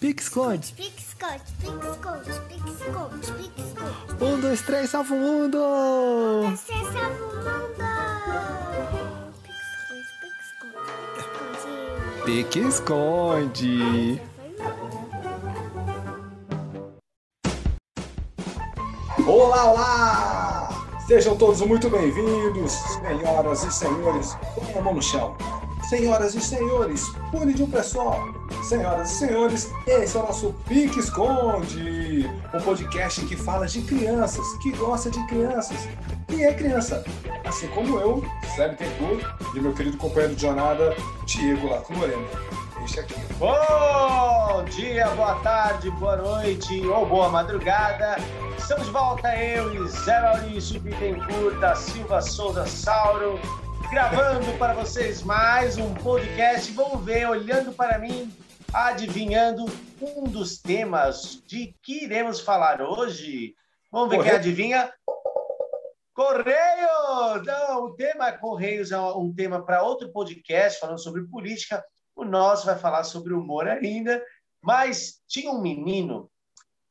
Pique-esconde. Pique-esconde, pique-esconde, pique-esconde, pique-esconde. Um, dois, três, salva o mundo! Você salva o mundo! Pique-esconde, pique-esconde, pique-esconde. Pique-esconde. Olá, olá! Sejam todos muito bem-vindos, senhoras e senhores. Põe a mão no chão. Senhoras e senhores, pule de um pé só. Senhoras e senhores, esse é o nosso Pique Esconde, um podcast que fala de crianças, que gosta de crianças e é criança. Assim como eu, Sérgio Tencourt, e meu querido companheiro de jornada, Diego Lato Moreno. Este aqui. Bom dia, boa tarde, boa noite ou boa madrugada. Estamos de volta, eu e Zé Maurício Bittencourt da Silva Souza Sauro, gravando para vocês mais um podcast. Vamos ver, olhando para mim, adivinhando um dos temas de que iremos falar hoje. Vamos ver Correio. quem adivinha. Correio! Não, o tema Correios é um tema para outro podcast falando sobre política. O nosso vai falar sobre humor ainda. Mas tinha um menino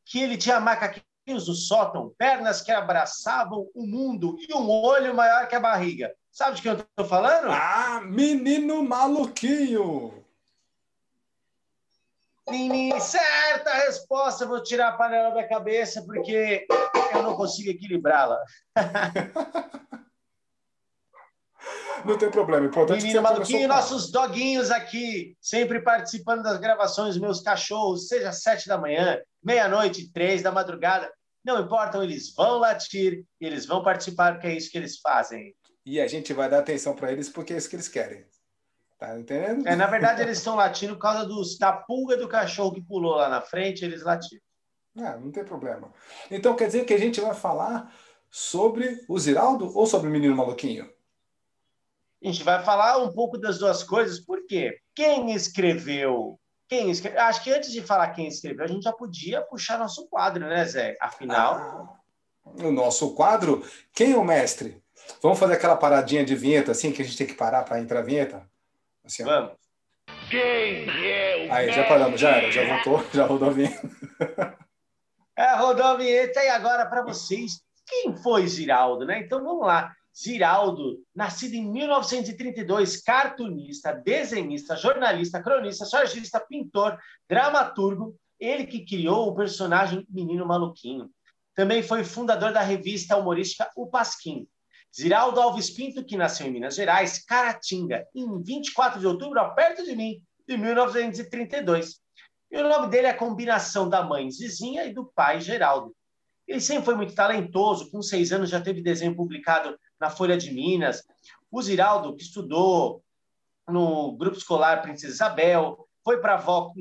que ele tinha macaquinhos do sótão, pernas que abraçavam o mundo e um olho maior que a barriga. Sabe de quem eu estou falando? Ah, menino maluquinho! Menino, certa resposta. Vou tirar a panela da cabeça porque eu não consigo equilibrá-la. Não tem problema, importante é que Menino maluquinho, nossos doguinhos aqui, sempre participando das gravações, meus cachorros, seja sete da manhã, meia-noite, três da madrugada, não importam, eles vão latir e eles vão participar, porque é isso que eles fazem. E a gente vai dar atenção para eles porque é isso que eles querem. Tá entendendo? É, na verdade, eles estão latindo por causa dos, da pulga do cachorro que pulou lá na frente, eles latiram. Ah, não tem problema. Então quer dizer que a gente vai falar sobre o Ziraldo ou sobre o menino maluquinho? A gente vai falar um pouco das duas coisas, por quê? Quem escreveu? Quem escreveu? Acho que antes de falar quem escreveu, a gente já podia puxar nosso quadro, né, Zé? Afinal, No nosso quadro, quem é o mestre? Vamos fazer aquela paradinha de vinheta assim que a gente tem que parar para entrar a vinheta? Assim, vamos. Aí, já paramos, já era, já voltou, já rodou a vinheta. É, rodou a vinheta e agora para vocês, quem foi Ziraldo, né? Então vamos lá. Ziraldo, nascido em 1932, cartunista, desenhista, jornalista, cronista, sargista, pintor, dramaturgo, ele que criou o personagem Menino Maluquinho. Também foi fundador da revista humorística O Pasquim. Ziraldo Alves Pinto, que nasceu em Minas Gerais, Caratinga, em 24 de outubro, perto de mim, de 1932. E o nome dele é a combinação da mãe Zizinha e do pai Geraldo. Ele sempre foi muito talentoso, com seis anos já teve desenho publicado na Folha de Minas. O Ziraldo, que estudou no Grupo Escolar Princesa Isabel, foi para a avó.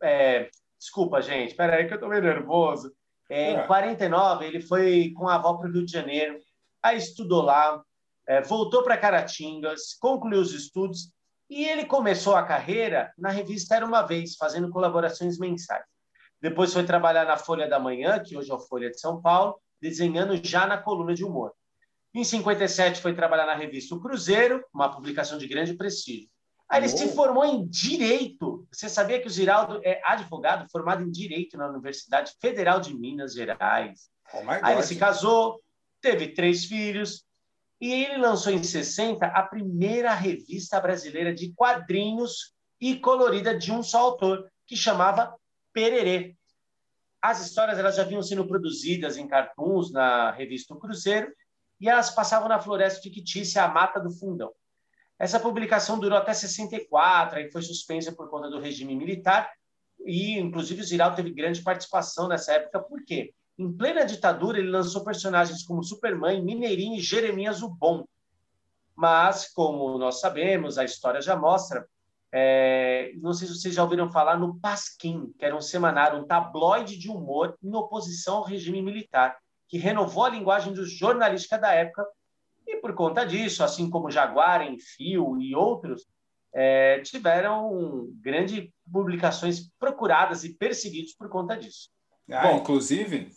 é, desculpa, gente, espera aí que eu estou meio nervoso. É, É. Em 49, ele foi com a avó para o Rio de Janeiro, aí estudou lá, é, voltou para Caratingas, concluiu os estudos e ele começou a carreira na revista Era Uma Vez, fazendo colaborações mensais. Depois foi trabalhar na Folha da Manhã, que hoje é a Folha de São Paulo, desenhando já na coluna de humor. Em 57 foi trabalhar na revista O Cruzeiro, uma publicação de grande prestígio. Aí ele Oh. se formou em Direito. Você sabia que o Ziraldo é advogado formado em Direito na Universidade Federal de Minas Gerais? Oh Aí ele se casou, teve três filhos, e ele lançou em 60 a primeira revista brasileira de quadrinhos e colorida de um só autor, que chamava Pererê. As histórias elas já vinham sendo produzidas em cartoons na revista O Cruzeiro, e elas passavam na floresta fictícia A Mata do Fundão. Essa publicação durou até 64, aí foi suspensa por conta do regime militar, e inclusive o Ziraldo teve grande participação nessa época, por quê? Em plena ditadura, ele lançou personagens como Superman, Mineirinho e Jeremias o Bom. Mas, como nós sabemos, a história já mostra, é, não sei se vocês já ouviram falar no Pasquim, que era um semanário, um tabloide de humor em oposição ao regime militar, que renovou a linguagem do jornalística da época, e por conta disso, assim como Jaguar, Enfio e outros, é, tiveram grandes publicações procuradas e perseguidos por conta disso. Ah, Bom. inclusive,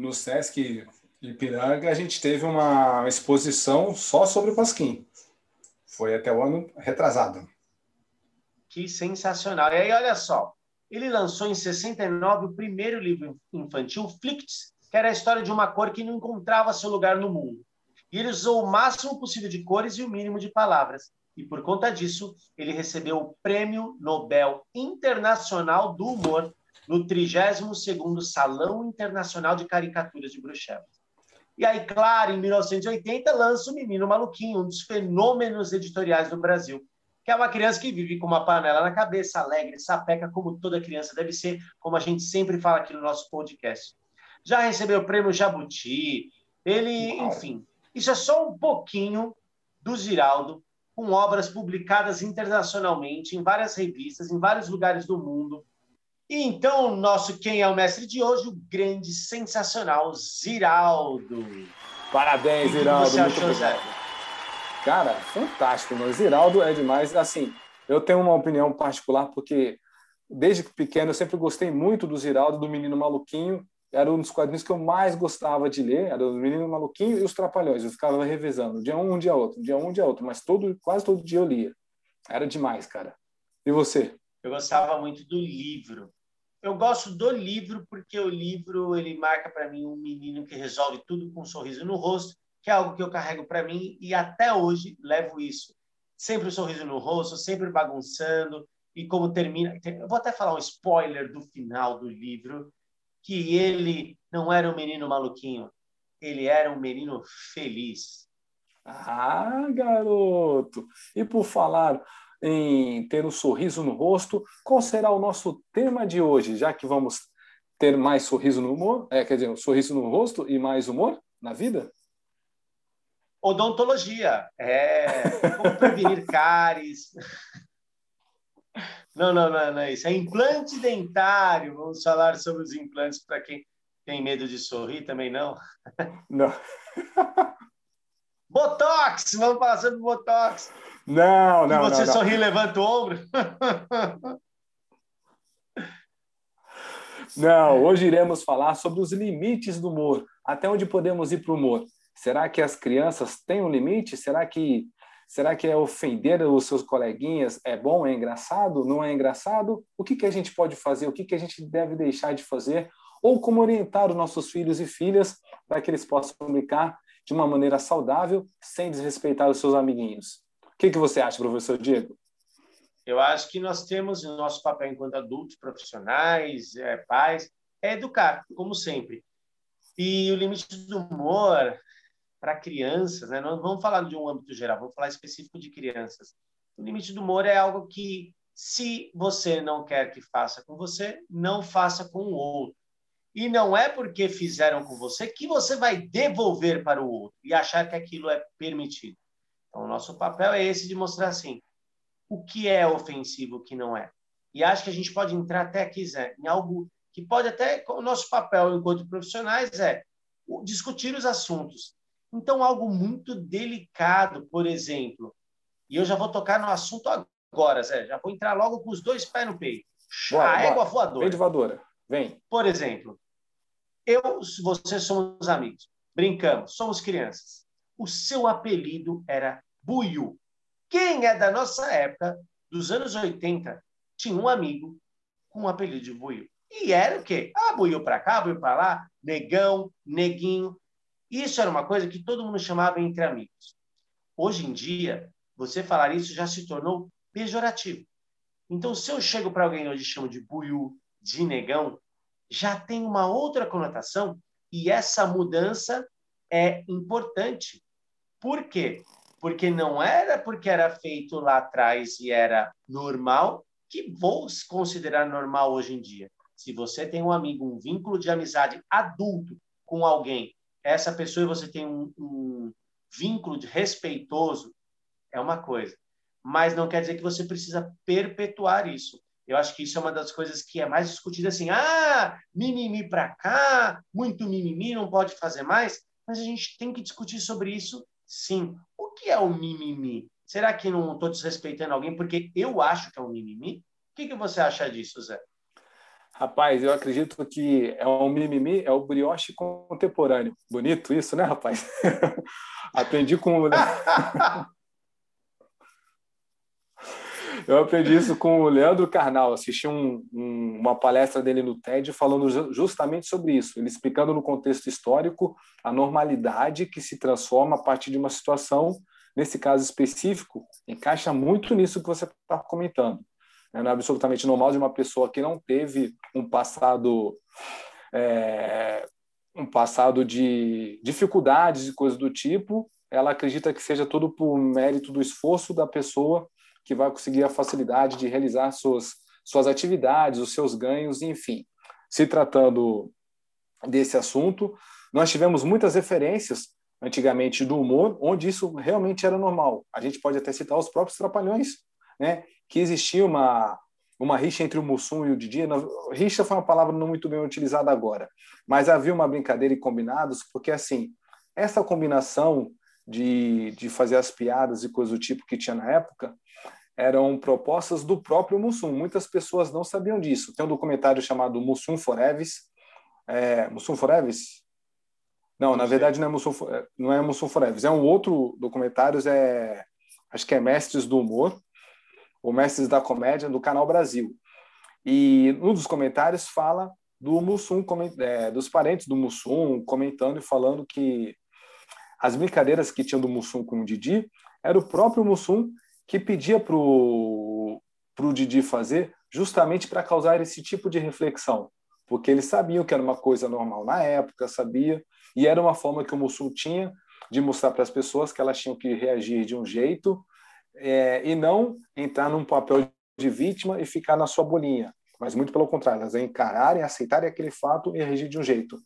no Sesc Ipiranga, a gente teve uma exposição só sobre o Pasquim. Foi até o ano retrasado. Que sensacional. E aí, olha só, ele lançou em 69 o primeiro livro infantil, Flicts, que era a história de uma cor que não encontrava seu lugar no mundo. E ele usou o máximo possível de cores e o mínimo de palavras. E por conta disso, ele recebeu o Prêmio Nobel Internacional do Humor no 32º Salão Internacional de Caricaturas de Bruxelas. E aí, claro, em 1980, lança o Menino Maluquinho, um dos fenômenos editoriais do Brasil, que é uma criança que vive com uma panela na cabeça, alegre, sapeca, como toda criança deve ser, como a gente sempre fala aqui no nosso podcast. Já recebeu o prêmio Jabuti, ele, Uau. enfim. Isso é só um pouquinho do Ziraldo, com obras publicadas internacionalmente, em várias revistas, em vários lugares do mundo. E então, nosso Quem é o Mestre de hoje, o grande, sensacional Ziraldo. Parabéns, Ziraldo. Achou. Cara, fantástico, meu. Ziraldo é demais. Assim, eu tenho uma opinião particular, porque desde pequeno eu sempre gostei muito do Ziraldo, do Menino Maluquinho. Era um dos quadrinhos que eu mais gostava de ler, era o Menino Maluquinho e os Trapalhões. Eu ficava revezando, dia um, um dia outro, dia um, um dia outro, mas todo, quase todo dia eu lia. Era demais, cara. E você? Eu gostava muito do livro. Eu gosto do livro porque o livro ele marca para mim um menino que resolve tudo com um sorriso no rosto que é algo que eu carrego para mim e até hoje levo isso. Sempre um sorriso no rosto, sempre bagunçando. E como termina. Eu vou até falar um spoiler do final do livro, que ele não era um menino maluquinho, ele era um menino feliz. Ah, garoto! E por falar em ter um sorriso no rosto, qual será o nosso tema de hoje, já que vamos ter mais sorriso no humor, é, quer dizer, um sorriso no rosto e mais humor na vida? Odontologia. É como prevenir cáries. Não, não, não, não é isso. É implante dentário. Vamos falar sobre os implantes para quem tem medo de sorrir também, não? Não. Botox! Vamos falar sobre Botox. Não, não, e você não, sorri, levanta o ombro. Não, hoje iremos falar sobre os limites do humor. Até onde podemos ir para o humor? Será que as crianças têm um limite? Será que será que é ofender os seus coleguinhas é bom, é engraçado, não é engraçado? O que que a gente pode fazer? O que que a gente deve deixar de fazer? Ou como orientar os nossos filhos e filhas para que eles possam brincar de uma maneira saudável, sem desrespeitar os seus amiguinhos? Que que você acha, professor Diego? Eu acho que nós temos o nosso papel enquanto adultos, profissionais, é, pais, é educar, como sempre. E o limite do humor, para crianças, né? Não vamos falar de um âmbito geral, vamos falar específico de crianças. O limite do humor é algo que, se você não quer que faça com você, não faça com o outro. E não é porque fizeram com você que você vai devolver para o outro e achar que aquilo é permitido. Então, o nosso papel é esse de mostrar assim, o que é ofensivo, o que não é. E acho que a gente pode entrar até aqui, Zé, em algo que pode até, o nosso papel enquanto profissionais é discutir os assuntos, então, algo muito delicado, por exemplo, e eu já vou tocar no assunto agora, Zé, já vou entrar logo com os dois pés no peito. Bora, a égua voadora. Vem de voadora, vem. Por exemplo, eu, você somos amigos, brincamos, somos crianças. O seu apelido era Buiu. Quem é da nossa época, dos anos 80, tinha um amigo com o apelido de Buiu. E era o quê? Ah, Buiu para cá, Buiu para lá, negão, neguinho. Isso era uma coisa que todo mundo chamava entre amigos. Hoje em dia, você falar isso já se tornou pejorativo. Então, se eu chego para alguém hoje e chamo de buiu, de negão, já tem uma outra conotação e essa mudança é importante. Por quê? Porque não era porque era feito lá atrás e era normal que vou considerar normal hoje em dia. Se você tem um amigo, um vínculo de amizade adulto com alguém essa pessoa e você tem um, um vínculo de respeitoso, é uma coisa. Mas não quer dizer que você precisa perpetuar isso. Eu acho que isso é uma das coisas que é mais discutida assim, ah, mimimi para cá, muito mimimi, não pode fazer mais. Mas a gente tem que discutir sobre isso, sim. O que é o mimimi? Será que não estou desrespeitando alguém porque eu acho que é um mimimi? O que, que você acha disso, Zé? Rapaz, eu acredito que é um mimimi, é o brioche contemporâneo. Bonito isso, né, rapaz? Aprendi com. Eu aprendi isso com o Leandro Carnal. Assisti um, um, uma palestra dele no TED falando justamente sobre isso. Ele explicando no contexto histórico a normalidade que se transforma a partir de uma situação, nesse caso específico, encaixa muito nisso que você está comentando. Não é absolutamente normal de uma pessoa que não teve um passado é, um passado de dificuldades e coisas do tipo, ela acredita que seja tudo por mérito do esforço da pessoa que vai conseguir a facilidade de realizar suas, suas atividades, os seus ganhos, enfim. Se tratando desse assunto, nós tivemos muitas referências antigamente do humor, onde isso realmente era normal. A gente pode até citar os próprios Trapalhões, né? que existia uma, uma rixa entre o Mussum e o Didi. Rixa foi uma palavra não muito bem utilizada agora, mas havia uma brincadeira e combinados, porque assim, essa combinação de, de fazer as piadas e coisas do tipo que tinha na época eram propostas do próprio Mussum. Muitas pessoas não sabiam disso. Tem um documentário chamado Mussum Foreves. É, Mussum Foreves? Não, na verdade não é Mussum, não é Mussum Foreves. É um outro documentário, é, acho que é Mestres do Humor, o Mestres da Comédia, do Canal Brasil. E um dos comentários fala do Mussum, é, dos parentes do Mussum, comentando e falando que as brincadeiras que tinham do Mussum com o Didi era o próprio Mussum que pedia para o Didi fazer justamente para causar esse tipo de reflexão, porque eles sabiam que era uma coisa normal na época, sabia, e era uma forma que o Mussum tinha de mostrar para as pessoas que elas tinham que reagir de um jeito é, e não entrar num papel de vítima e ficar na sua bolinha, mas muito pelo contrário, elas encararem, aceitarem aquele fato e reagir de um jeito.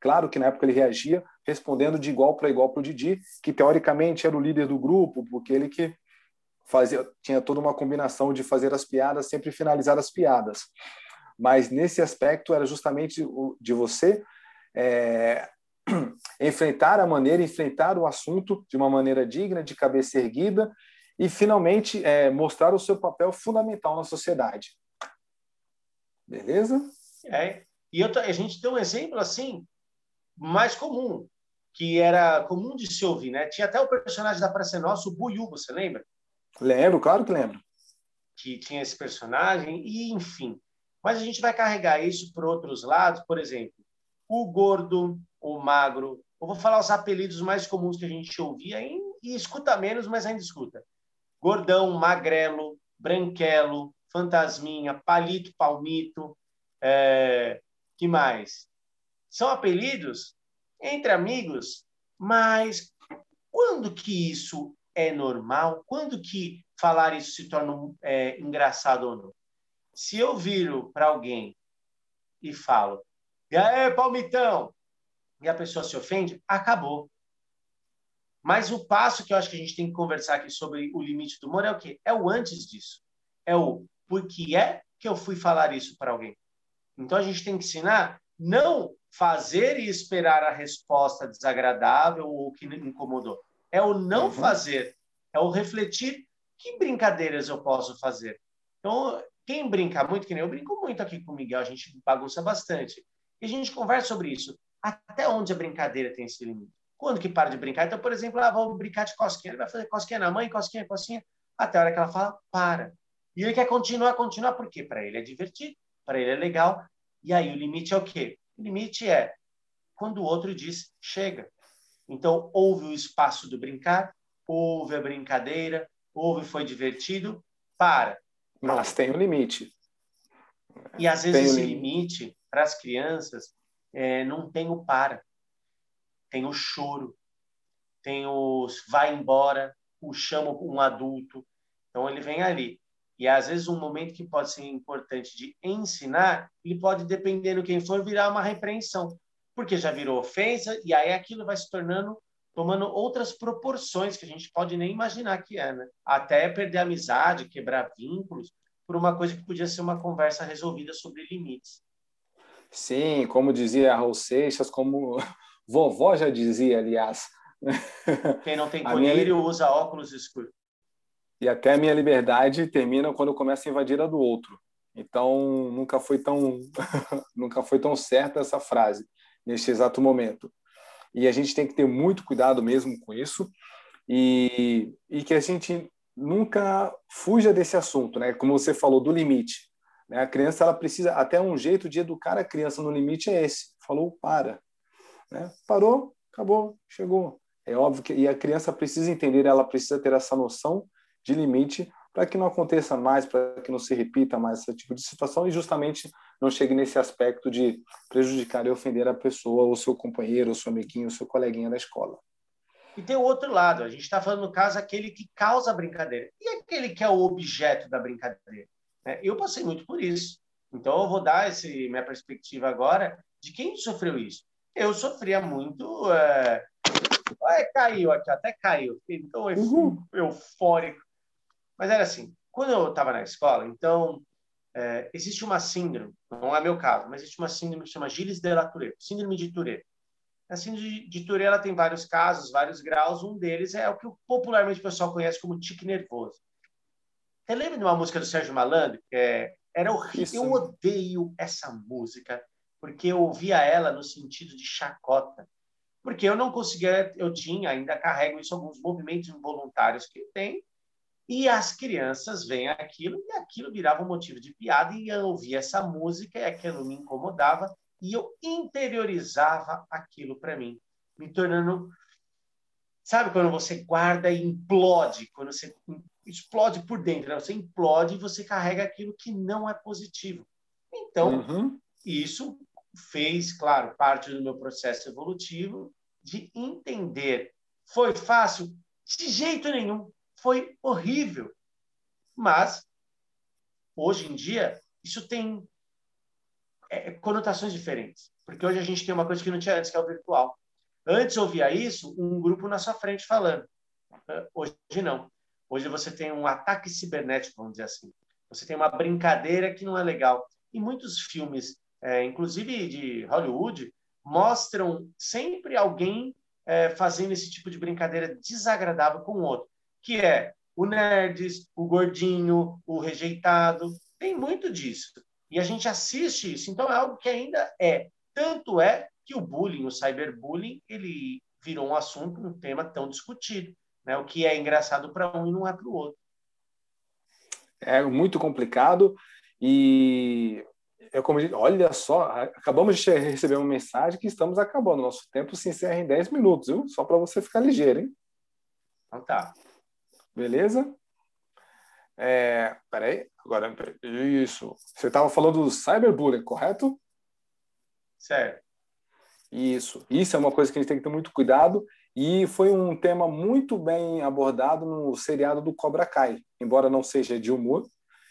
Claro que na época ele reagia respondendo de igual para igual para o Didi, que teoricamente era o líder do grupo, porque ele que fazia, tinha toda uma combinação de fazer as piadas, sempre finalizar as piadas. Mas nesse aspecto era justamente de você é, enfrentar a maneira, enfrentar o assunto de uma maneira digna, de cabeça erguida e finalmente é, mostrar o seu papel fundamental na sociedade. Beleza? É. E eu, a gente tem um exemplo assim mais comum, que era comum de se ouvir, né? Tinha até o personagem da Praça Nossa, o Buiu, você lembra? Lembro, claro que lembro. Que tinha esse personagem, e enfim. Mas a gente vai carregar isso por outros lados, por exemplo, o gordo, o magro. Eu vou falar os apelidos mais comuns que a gente ouvia e, e escuta menos, mas ainda escuta gordão, magrelo, branquelo, fantasminha, palito, palmito, é, que mais? São apelidos entre amigos, mas quando que isso é normal? Quando que falar isso se torna é, engraçado ou não? Se eu viro para alguém e falo, e aí, palmitão, e a pessoa se ofende, acabou. Mas o passo que eu acho que a gente tem que conversar aqui sobre o limite do humor é o quê? É o antes disso. É o por que é que eu fui falar isso para alguém. Então a gente tem que ensinar não fazer e esperar a resposta desagradável ou que incomodou. É o não uhum. fazer, é o refletir que brincadeiras eu posso fazer. Então, quem brinca muito, que nem eu brinco muito aqui com o Miguel, a gente bagunça bastante. E a gente conversa sobre isso. Até onde a brincadeira tem esse limite? Quando que para de brincar? Então, por exemplo, ah, vou brincar de cosquinha. Ele vai fazer cosquinha na mãe, cosquinha, cosquinha, até a hora que ela fala, para. E ele quer continuar, continuar, por quê? Para ele é divertido, para ele é legal. E aí o limite é o quê? O limite é quando o outro diz, chega. Então, houve o espaço do brincar, houve a brincadeira, houve, foi divertido, para. Mas tem um limite. E às vezes tem esse limite, limite para as crianças é, não tem o para tem o choro, tem os vai embora, o chama um adulto. Então ele vem ali. E às vezes um momento que pode ser importante de ensinar, ele pode, dependendo quem for, virar uma repreensão, porque já virou ofensa e aí aquilo vai se tornando tomando outras proporções que a gente pode nem imaginar que é, né? Até perder amizade, quebrar vínculos por uma coisa que podia ser uma conversa resolvida sobre limites. Sim, como dizia Raul Seixas, como Vovó já dizia, aliás. Quem não tem colírio minha... usa óculos escuros. E até a minha liberdade termina quando começa a invadir a do outro. Então, nunca foi tão nunca foi tão certa essa frase neste exato momento. E a gente tem que ter muito cuidado mesmo com isso e, e que a gente nunca fuja desse assunto, né? Como você falou do limite. Né? A criança ela precisa até um jeito de educar a criança no limite é esse. Falou para, né? Parou, acabou, chegou. É óbvio que e a criança precisa entender, ela precisa ter essa noção de limite para que não aconteça mais, para que não se repita mais esse tipo de situação e justamente não chegue nesse aspecto de prejudicar e ofender a pessoa, ou seu companheiro, ou seu amiguinho, ou seu coleguinha da escola. E tem o outro lado, a gente está falando no caso aquele que causa a brincadeira e aquele que é o objeto da brincadeira. Né? Eu passei muito por isso, então eu vou dar esse minha perspectiva agora de quem sofreu isso. Eu sofria muito, é... Caiu aqui, até caiu, fiquei tão uhum. eufórico mas era assim, quando eu estava na escola, então, é, existe uma síndrome, não é meu caso, mas existe uma síndrome que chama Gilles de la Tourette, síndrome de Tourette. A síndrome de Tourette ela tem vários casos, vários graus, um deles é o que popularmente o pessoal conhece como tique nervoso. Você lembra de uma música do Sérgio Malandro? É, era horrível. Eu odeio essa música, porque eu ouvia ela no sentido de chacota. Porque eu não conseguia, eu tinha, ainda carrego isso, alguns movimentos involuntários que tem, e as crianças veem aquilo e aquilo virava um motivo de piada e eu ouvia essa música e aquilo me incomodava e eu interiorizava aquilo para mim, me tornando sabe quando você guarda e implode, quando você explode por dentro, né? você implode e você carrega aquilo que não é positivo. Então, uhum. isso fez, claro, parte do meu processo evolutivo de entender. Foi fácil? De jeito nenhum foi horrível. Mas, hoje em dia, isso tem é, conotações diferentes. Porque hoje a gente tem uma coisa que não tinha antes, que é o virtual. Antes ouvia isso, um grupo na sua frente falando. Hoje não. Hoje você tem um ataque cibernético, vamos dizer assim. Você tem uma brincadeira que não é legal. E muitos filmes, é, inclusive de Hollywood, mostram sempre alguém é, fazendo esse tipo de brincadeira desagradável com o outro que é o nerds, o gordinho, o rejeitado. Tem muito disso. E a gente assiste isso. Então é algo que ainda é. Tanto é que o bullying, o cyberbullying, ele virou um assunto, um tema tão discutido. Né? O que é engraçado para um e não é para o outro. É muito complicado e é como olha só, acabamos de receber uma mensagem que estamos acabando. Nosso tempo se encerra em 10 minutos, viu? Só para você ficar ligeiro, hein? Então tá. Beleza? É, peraí, agora, isso. Você estava falando do cyberbullying, correto? Certo. Isso. Isso é uma coisa que a gente tem que ter muito cuidado e foi um tema muito bem abordado no seriado do Cobra Kai. Embora não seja de humor,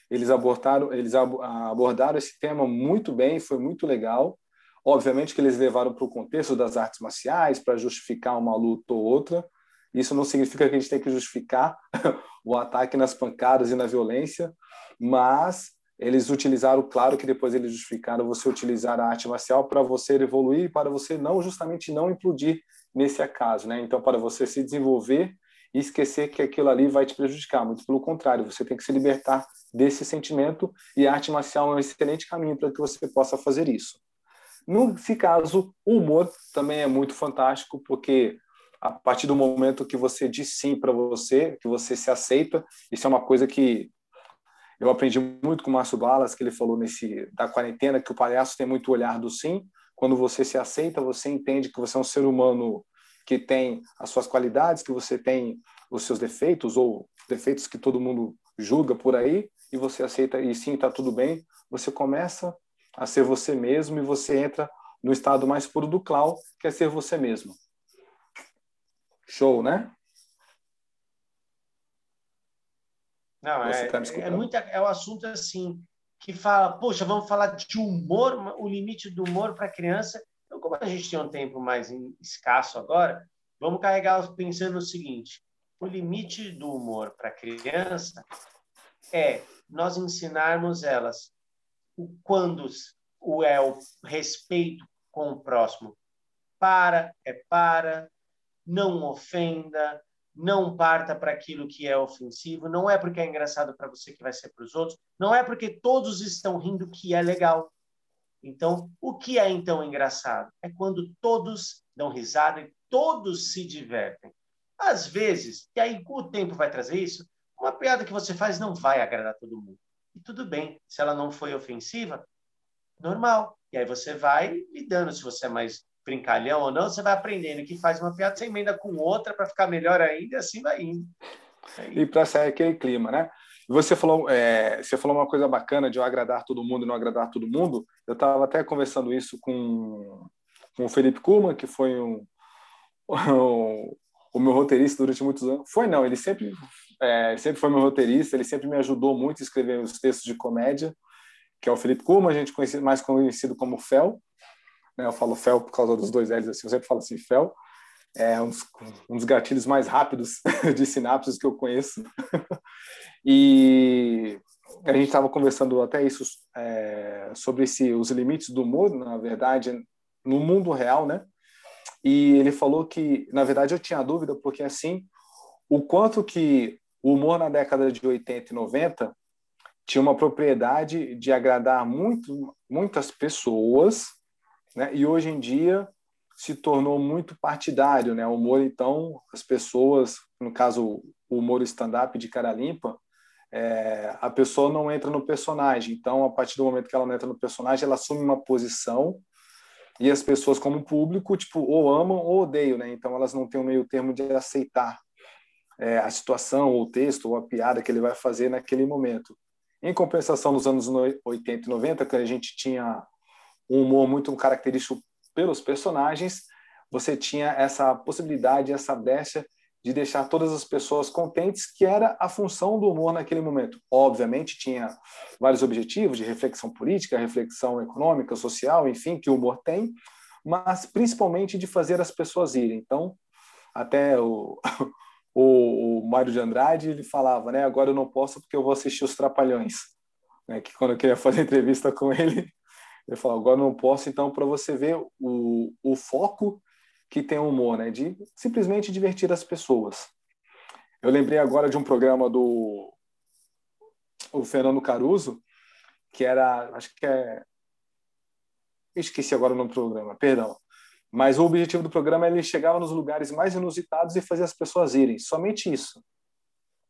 eles abordaram, eles abordaram esse tema muito bem, foi muito legal. Obviamente que eles levaram para o contexto das artes marciais para justificar uma luta ou outra, isso não significa que a gente tem que justificar o ataque nas pancadas e na violência, mas eles utilizaram, claro que depois eles justificaram você utilizar a arte marcial para você evoluir e para você não justamente não implodir nesse acaso, né? Então para você se desenvolver e esquecer que aquilo ali vai te prejudicar, muito pelo contrário, você tem que se libertar desse sentimento e a arte marcial é um excelente caminho para que você possa fazer isso. Nesse caso, o humor também é muito fantástico, porque a partir do momento que você diz sim para você, que você se aceita, isso é uma coisa que eu aprendi muito com o Márcio Balas, que ele falou nesse da quarentena, que o palhaço tem muito olhar do sim. Quando você se aceita, você entende que você é um ser humano que tem as suas qualidades, que você tem os seus defeitos ou defeitos que todo mundo julga por aí, e você aceita e sim, está tudo bem. Você começa a ser você mesmo e você entra no estado mais puro do clown, que é ser você mesmo. Show, né? Não, é, tá é, muita, é um assunto assim que fala, poxa, vamos falar de humor, o limite do humor para criança. Então, como a gente tem um tempo mais escasso agora, vamos carregar pensando no seguinte: o limite do humor para criança é nós ensinarmos elas o quando o é o respeito com o próximo. Para é para, não ofenda, não parta para aquilo que é ofensivo, não é porque é engraçado para você que vai ser para os outros, não é porque todos estão rindo que é legal. Então, o que é então engraçado? É quando todos dão risada e todos se divertem. Às vezes, e aí o tempo vai trazer isso, uma piada que você faz não vai agradar todo mundo. E tudo bem, se ela não foi ofensiva, normal. E aí você vai lidando, se você é mais brincalhão ou não, você vai aprendendo que faz uma piada, você emenda com outra para ficar melhor ainda, e assim vai indo. E para sair aquele clima, né? Você falou, é, você falou uma coisa bacana de eu agradar todo mundo e não agradar todo mundo. Eu estava até conversando isso com, com o Felipe Kuma, que foi um, um, o meu roteirista durante muitos anos. Foi não, ele sempre, é, sempre foi meu roteirista, ele sempre me ajudou muito a escrever os textos de comédia, que é o Felipe Kuma, a gente conhece, mais conhecido como Fel. Né? Eu falo Fel por causa dos dois L's, assim, eu sempre falo assim, Fel é um dos, um dos gatilhos mais rápidos de sinapses que eu conheço. e a gente estava conversando até isso é, sobre esse, os limites do humor, na verdade, no mundo real, né? E ele falou que, na verdade, eu tinha dúvida porque assim, o quanto que o humor na década de 80 e 90 tinha uma propriedade de agradar muito, muitas pessoas, né? E hoje em dia se tornou muito partidário, né? O humor, então, as pessoas, no caso, o humor stand-up de cara limpa, é, a pessoa não entra no personagem. Então, a partir do momento que ela não entra no personagem, ela assume uma posição e as pessoas, como público, tipo, ou amam ou odeiam, né? Então, elas não têm um meio termo de aceitar é, a situação, ou o texto, ou a piada que ele vai fazer naquele momento. Em compensação, nos anos 80 e 90, que a gente tinha um humor muito característico pelos personagens, você tinha essa possibilidade, essa brecha de deixar todas as pessoas contentes, que era a função do humor naquele momento. Obviamente, tinha vários objetivos de reflexão política, reflexão econômica, social, enfim, que o humor tem, mas principalmente de fazer as pessoas irem. Então, até o, o, o Mário de Andrade ele falava, né? Agora eu não posso porque eu vou assistir os Trapalhões. Né, que quando eu queria fazer entrevista com ele, ele falou, agora não posso, então, para você ver o, o foco que tem o humor, né? De simplesmente divertir as pessoas. Eu lembrei agora de um programa do o Fernando Caruso, que era, acho que é... esqueci agora o nome do programa, perdão. Mas o objetivo do programa é ele chegava nos lugares mais inusitados e fazia as pessoas irem. Somente isso.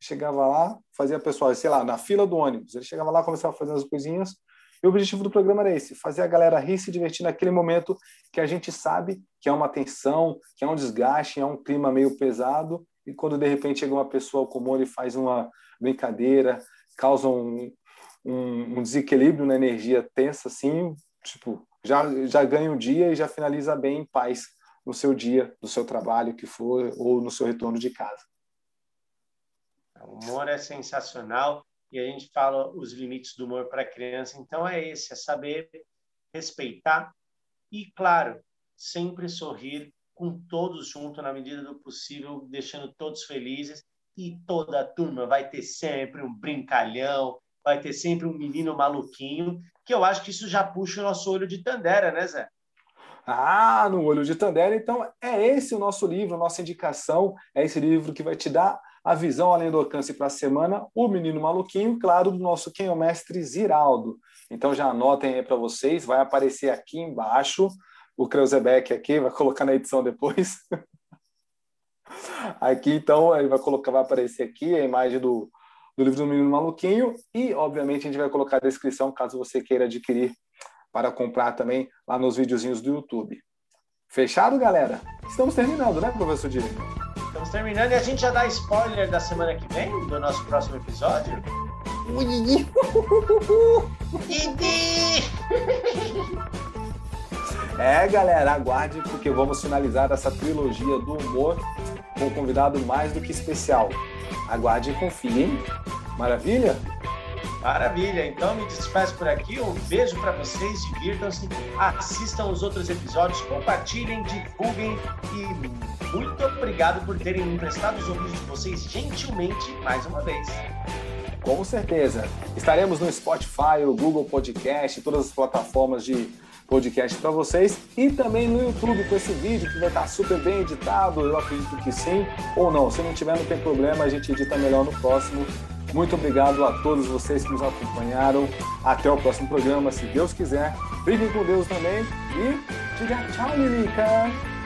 Chegava lá, fazia a pessoa, sei lá, na fila do ônibus. Ele chegava lá, começava a fazer as coisinhas, e o objetivo do programa era esse: fazer a galera rir e se divertir naquele momento que a gente sabe que é uma tensão, que é um desgaste, é um clima meio pesado. E quando de repente chega uma pessoa comum e faz uma brincadeira, causa um, um, um desequilíbrio na energia tensa, assim, tipo, já, já ganha o dia e já finaliza bem em paz no seu dia, no seu trabalho que for, ou no seu retorno de casa. O humor é sensacional e a gente fala os limites do humor para criança. Então é esse, é saber respeitar e, claro, sempre sorrir com todos junto na medida do possível, deixando todos felizes. E toda a turma vai ter sempre um brincalhão, vai ter sempre um menino maluquinho, que eu acho que isso já puxa o nosso olho de Tandera, né, Zé? Ah, no olho de Tandera. Então, é esse o nosso livro, nossa indicação. É esse livro que vai te dar a visão além do alcance para a semana, o menino maluquinho, claro, do nosso quem é o mestre Ziraldo. Então já anotem aí para vocês, vai aparecer aqui embaixo o Kreuzebeck aqui, vai colocar na edição depois. aqui então ele vai colocar, vai aparecer aqui a imagem do, do livro do menino maluquinho e obviamente a gente vai colocar a descrição caso você queira adquirir para comprar também lá nos videozinhos do YouTube. Fechado, galera? Estamos terminando, né, professor Direito? Estamos terminando e a gente já dá spoiler da semana que vem, do nosso próximo episódio. É, galera, aguarde porque vamos finalizar essa trilogia do humor com um convidado mais do que especial. Aguarde e confie, hein? Maravilha? Maravilha, então me despeço por aqui. Um beijo para vocês, divirtam-se, assistam os outros episódios, compartilhem, divulguem e muito obrigado por terem emprestado os ouvidos de vocês gentilmente mais uma vez. Com certeza. Estaremos no Spotify, o Google Podcast, todas as plataformas de podcast para vocês e também no YouTube com esse vídeo que vai estar super bem editado, eu acredito que sim, ou não. Se não tiver, não tem problema, a gente edita melhor no próximo. Muito obrigado a todos vocês que nos acompanharam. Até o próximo programa, se Deus quiser. Fiquem com Deus também e diga tchau, Lilica.